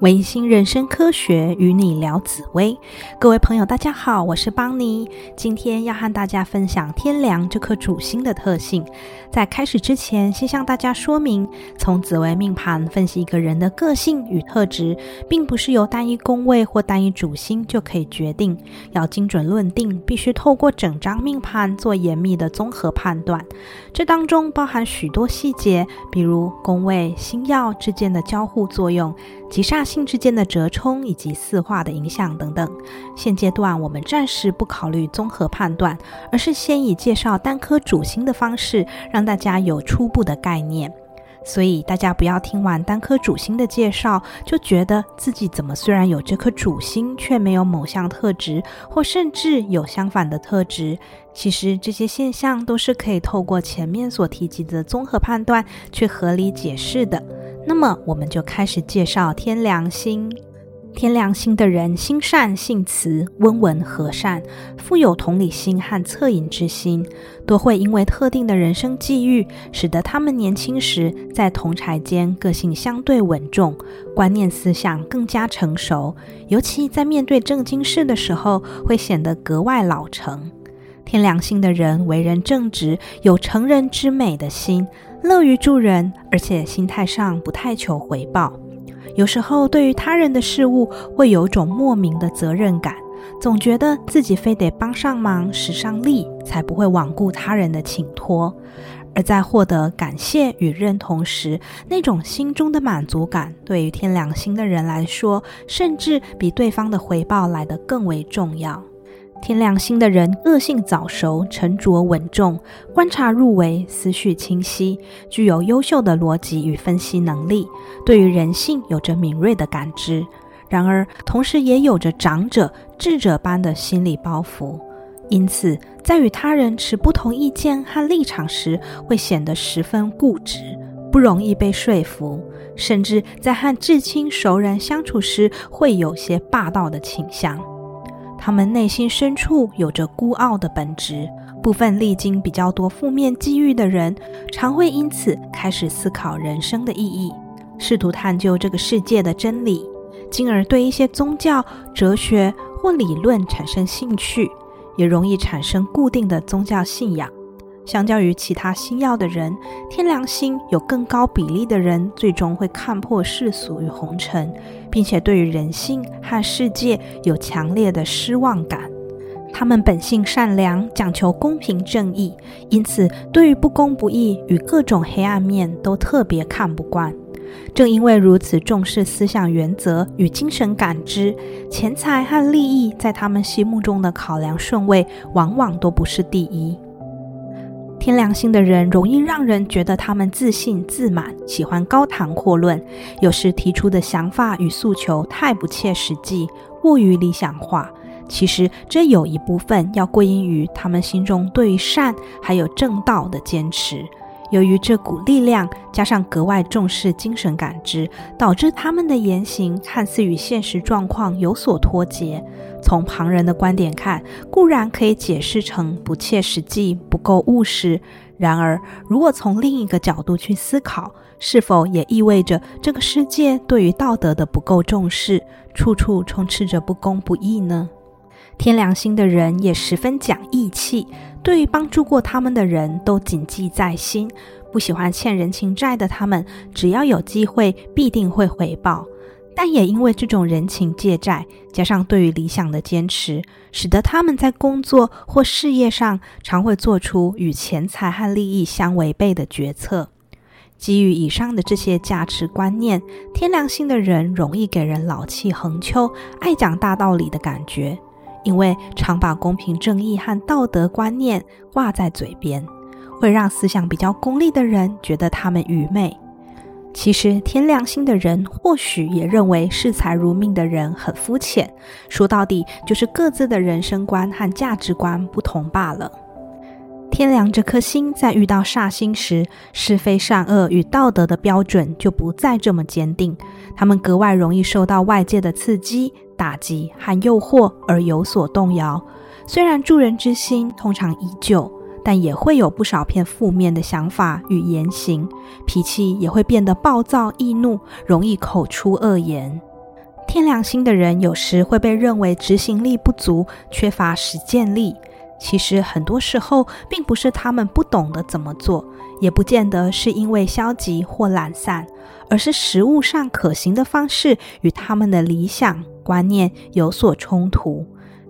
维新人生科学与你聊紫薇，各位朋友，大家好，我是邦尼。今天要和大家分享天梁这颗主星的特性。在开始之前，先向大家说明，从紫微命盘分析一个人的个性与特质，并不是由单一宫位或单一主星就可以决定。要精准论定，必须透过整张命盘做严密的综合判断。这当中包含许多细节，比如宫位、星耀之间的交互作用。吉煞星之间的折冲以及四化的影响等等，现阶段我们暂时不考虑综合判断，而是先以介绍单颗主星的方式，让大家有初步的概念。所以大家不要听完单颗主星的介绍，就觉得自己怎么虽然有这颗主星，却没有某项特质，或甚至有相反的特质。其实这些现象都是可以透过前面所提及的综合判断去合理解释的。那么，我们就开始介绍天良星。天良心的人心善性慈、温文和善，富有同理心和恻隐之心，多会因为特定的人生际遇，使得他们年轻时在同柴间个性相对稳重，观念思想更加成熟。尤其在面对正经事的时候，会显得格外老成。天良心的人为人正直，有成人之美的心。乐于助人，而且心态上不太求回报。有时候对于他人的事物，会有种莫名的责任感，总觉得自己非得帮上忙、使上力，才不会罔顾他人的请托。而在获得感谢与认同时，那种心中的满足感，对于天良心的人来说，甚至比对方的回报来得更为重要。天亮星的人个性早熟、沉着稳重，观察入微，思绪清晰，具有优秀的逻辑与分析能力，对于人性有着敏锐的感知。然而，同时也有着长者、智者般的心理包袱，因此在与他人持不同意见和立场时，会显得十分固执，不容易被说服，甚至在和至亲熟人相处时，会有些霸道的倾向。他们内心深处有着孤傲的本质，部分历经比较多负面际遇的人，常会因此开始思考人生的意义，试图探究这个世界的真理，进而对一些宗教、哲学或理论产生兴趣，也容易产生固定的宗教信仰。相较于其他星耀的人，天良星有更高比例的人最终会看破世俗与红尘，并且对于人性和世界有强烈的失望感。他们本性善良，讲求公平正义，因此对于不公不义与各种黑暗面都特别看不惯。正因为如此重视思想原则与精神感知，钱财和利益在他们心目中的考量顺位往往都不是第一。天良心的人容易让人觉得他们自信自满，喜欢高谈阔论，有时提出的想法与诉求太不切实际，过于理想化。其实这有一部分要归因于他们心中对于善还有正道的坚持。由于这股力量，加上格外重视精神感知，导致他们的言行看似与现实状况有所脱节。从旁人的观点看，固然可以解释成不切实际、不够务实；然而，如果从另一个角度去思考，是否也意味着这个世界对于道德的不够重视，处处充斥着不公不义呢？天良心的人也十分讲义气。对于帮助过他们的人都谨记在心，不喜欢欠人情债的他们，只要有机会必定会回报。但也因为这种人情借债，加上对于理想的坚持，使得他们在工作或事业上常会做出与钱财和利益相违背的决策。基于以上的这些价值观念，天良心的人容易给人老气横秋、爱讲大道理的感觉。因为常把公平正义和道德观念挂在嘴边，会让思想比较功利的人觉得他们愚昧。其实天良心的人或许也认为视财如命的人很肤浅。说到底，就是各自的人生观和价值观不同罢了。天良这颗心在遇到煞星时，是非善恶与道德的标准就不再这么坚定，他们格外容易受到外界的刺激。打击和诱惑而有所动摇，虽然助人之心通常依旧，但也会有不少片负面的想法与言行，脾气也会变得暴躁易怒，容易口出恶言。天良心的人有时会被认为执行力不足、缺乏实践力。其实很多时候，并不是他们不懂得怎么做，也不见得是因为消极或懒散，而是实物上可行的方式与他们的理想观念有所冲突。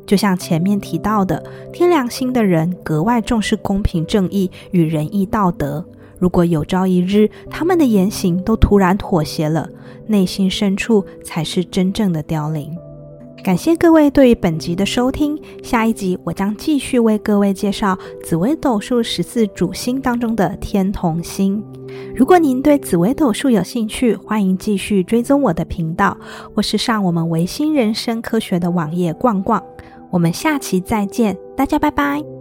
就像前面提到的，天良心的人格外重视公平正义与仁义道德。如果有朝一日他们的言行都突然妥协了，内心深处才是真正的凋零。感谢各位对于本集的收听，下一集我将继续为各位介绍紫微斗数十四主星当中的天同星。如果您对紫微斗数有兴趣，欢迎继续追踪我的频道，或是上我们维新人生科学的网页逛逛。我们下期再见，大家拜拜。